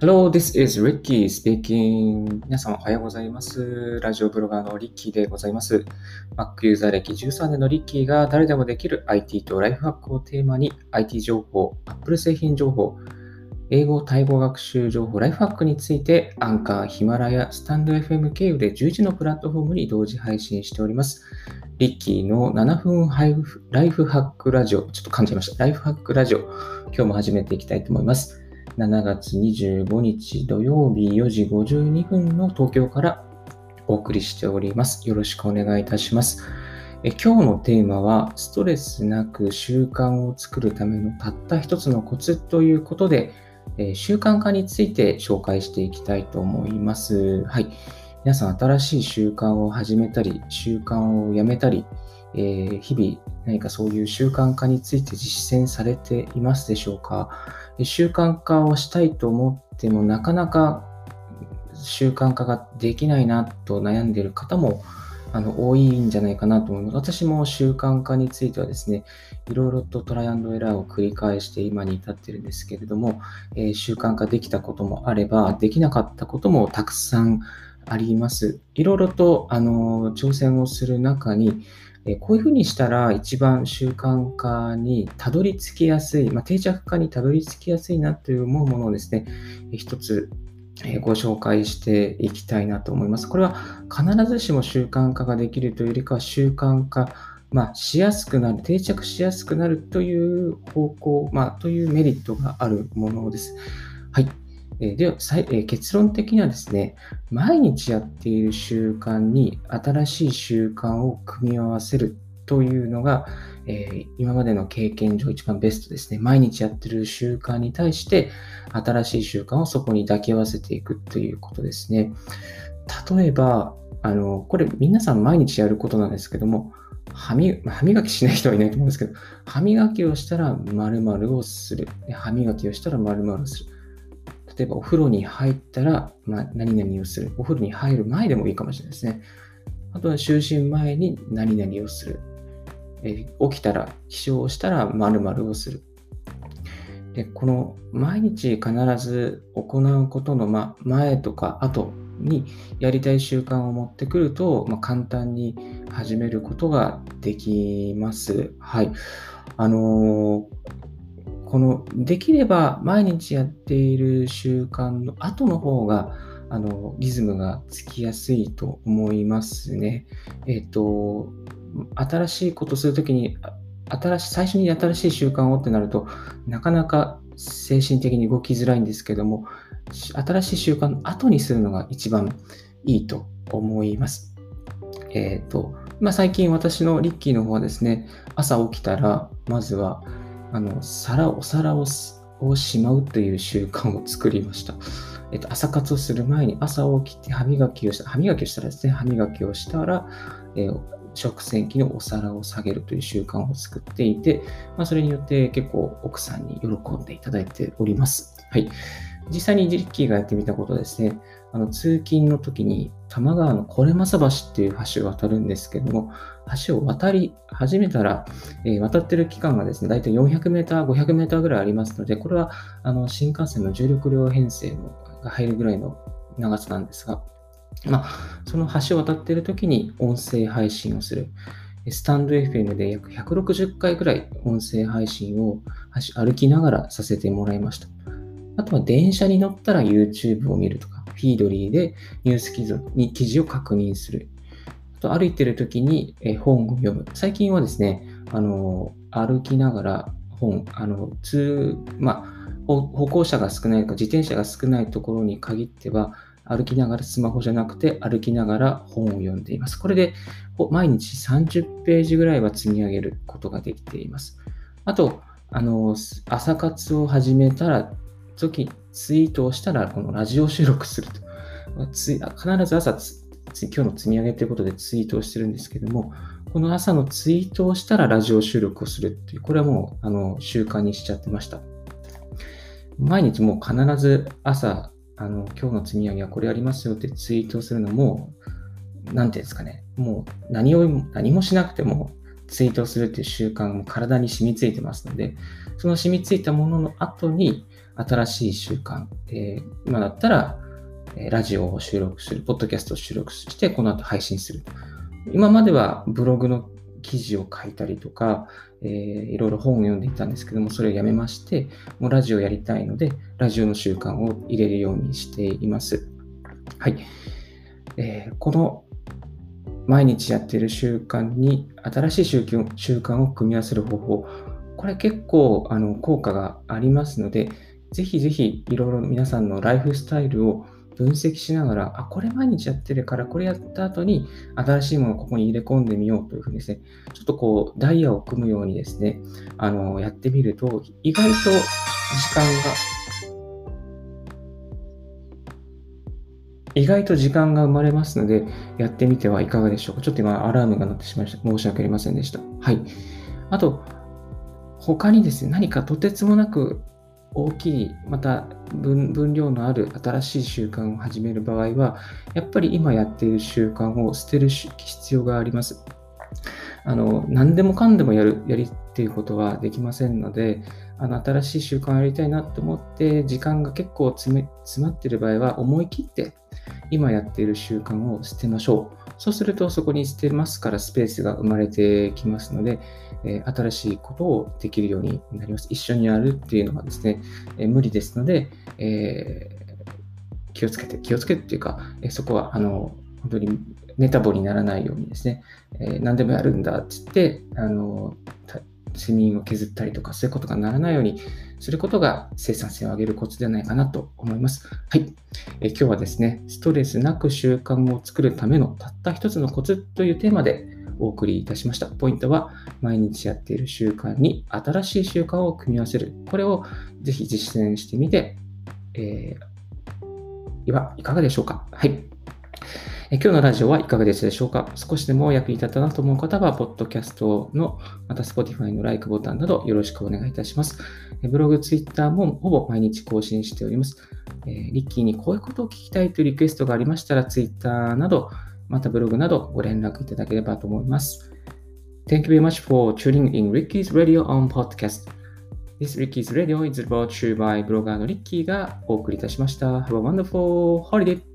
Hello, this is Ricky speaking. 皆様おはようございます。ラジオブロガーのリッキーでございます。Mac ユーザー歴13年のリッキーが誰でもできる IT とライフハックをテーマに IT 情報、Apple 製品情報、英語・タイ語学習情報、ライフハックについてアンカー、ヒマラヤ、スタンド FM 経由で11のプラットフォームに同時配信しております。リッキーの7分ライフハックラジオ、ちょっと噛んじゃいました。ライフハックラジオ、今日も始めていきたいと思います。7月25日土曜日4時52分の東京からお送りしております。よろしくお願いいたします。え今日のテーマは、ストレスなく習慣を作るためのたった一つのコツということで、え習慣化について紹介していきたいと思います。はい。皆さん、新しい習慣を始めたり、習慣をやめたり、えー日々何かそういう習慣化について実践されていますでしょうか？習慣化をしたいと思ってもなかなか習慣化ができないなと悩んでいる方もあの多いんじゃないかなと思います。私も習慣化についてはですね、いろいろとトライアンドエラーを繰り返して今に至っているんですけれども、えー習慣化できたこともあれば、できなかったこともたくさんあります。いろいろとあの挑戦をする中に、えこういうふうにしたら一番習慣化にたどり着きやすい、まあ、定着化にたどり着きやすいなという思うものをですね、えー一つご紹介していきたいなと思います。これは必ずしも習慣化ができるというよりかは習慣化、まあ、しやすくなる、定着しやすくなるという方向、まあ、というメリットがあるものです。はい。えでは、さいえ結論的にはですね、毎日やっている習慣に新しい習慣を組み合わせるというのが、えー今までの経験上一番ベストですね。毎日やってる習慣に対して新しい習慣をそこに抱き合わせていくということですね。例えば、あの、これ皆さん毎日やることなんですけども、歯歯磨きしない人はいないと思うんですけど、歯磨きをしたら〇〇をする。歯磨きをしたら〇〇をする。例えばお風呂に入ったら、まあ、何々をする。お風呂に入る前でもいいかもしれないですね。あとは就寝前に何々をする。え起きたら、起床したら〇〇をする。で、この毎日必ず行うことの、ま、前とか後にやりたい習慣を持ってくると、まあ、簡単に始めることができます。はい。あのーこのできれば毎日やっている習慣の後の方があのリズムがつきやすいと思いますね。えっ、と、新しいことするときに、新しい最初に新しい習慣をってなると、なかなか精神的に動きづらいんですけども、新しい習慣の後にするのが一番いいと思います。えっ、と、まあ、最近私のリッキーの方はですね、朝起きたら、まずは、あの、皿、お皿ををしまうという習慣を作りました。えっと、朝活をする前に朝起きて歯磨きをした、歯磨きをしたらですね、歯磨きをしたら、えー食洗機のお皿を下げるという習慣を作っていて、まあ、それによって結構奥さんに喜んでいただいております。はい。実際にジッキーがやってみたことですね、あの通勤の時に多摩川のこれまさ橋っていう橋を渡るんですけども、橋を渡り始めたら、えー渡ってる期間がですね、大体400メーター、500メーターぐらいありますので、これはあの新幹線の重力量編成のが入るぐらいの長さなんですが、まあ、その橋を渡っている時に音声配信をする。スタンド FM で約160回ぐらい音声配信を歩きながらさせてもらいました。あとは電車に乗ったら YouTube を見るとか、フィードリーでニュース記事に記事を確認する。あと歩いてる時にえ本を読む。最近はですね、あの歩きながら本、あの通まあ、歩行者が少ないか自転車が少ないところに限っては、歩きながらスマホじゃなくて歩きながら本を読んでいます。これで毎日30ページぐらいは積み上げることができています。あと、あの朝活を始めたら、時ツイートをしたら、このラジオ収録すると。つ必ず朝つ今日の積み上げということでツイートをしてるんですけども、この朝のツイートをしたらラジオ収録をするっていう、これはもうあの習慣にしちゃってました。毎日もう必ず朝、あの今日の積み上げはこれありますよってツイートをするのも、なんていうんですかね、もう何を何もしなくてもツイートをするっていう習慣も体に染みついてますので、その染みついたものの後に新しい習慣、え、今だったら、えラジオを収録する、ポッドキャストを収録して、この後配信する。今まではブログの記事を書いたりとか、えー、いろいろ本を読んでいたんですけども、それをやめまして、もうラジオやりたいので、ラジオの習慣を入れるようにしています。はい。えー、この毎日やっている習慣に新しい習慣を組み合わせる方法、これ結構あの効果がありますので、ぜひぜひいろいろ皆さんのライフスタイルを分析しながら、あ、これ毎日やってるから、これやった後に新しいものをここに入れ込んでみようというふうにですね、ちょっとこう、ダイヤを組むようにですね、あの、やってみると、意外と時間が、意外と時間が生まれますので、やってみてはいかがでしょうか。ちょっと今、アラームが鳴ってしまいました。申し訳ありませんでした。はい。あと、他にですね、何かとてつもなく大きい、また分量のある新しい習慣を始める場合は、やっぱり今やっている習慣を捨てる必要があります。あの何でもかんでもやるやりっていうことはできませんので、あの新しい習慣をやりたいなと思って、時間が結構詰め詰まっている場合は、思い切って今やっている習慣を捨てましょう。そうするとそこに捨てますからスペースが生まれてきますので、えー、新しいことをできるようになります。一緒にやるっていうのはですね、えー、無理ですので、えー、気をつけて、気をつけてっていうか、えそこはあの本当にメタボにならないようにですね、え何でもやるんだって言って、あの睡眠を削ったりとか、そういうことがならないようにすることが生産性を上げるコツではないかなと思います。はい。え今日はですね、ストレスなく習慣を作るためのたった一つのコツというテーマでお送りいたしました。ポイントは、毎日やっている習慣に新しい習慣を組み合わせる。これをぜひ実践してみて、えー、いかがでしょうか？はい。え今日のラジオはいかがでしたでしょうか？少しでも役に立ったなと思う方は、ポッドキャストの、また Spotify の Like ボタンなどよろしくお願いいたします。えブログ、Twitter もほぼ毎日更新しております。えリッキーにこういうことを聞きたいというリクエストがありましたら、Twitter など、またブログなどご連絡いただければと思います。Thank you very much for tuning in Ricky's Radio on Podcast. This Ricky's Radio is brought to you by ブロガーのリッキーがお送りいたしました。Have a wonderful holiday!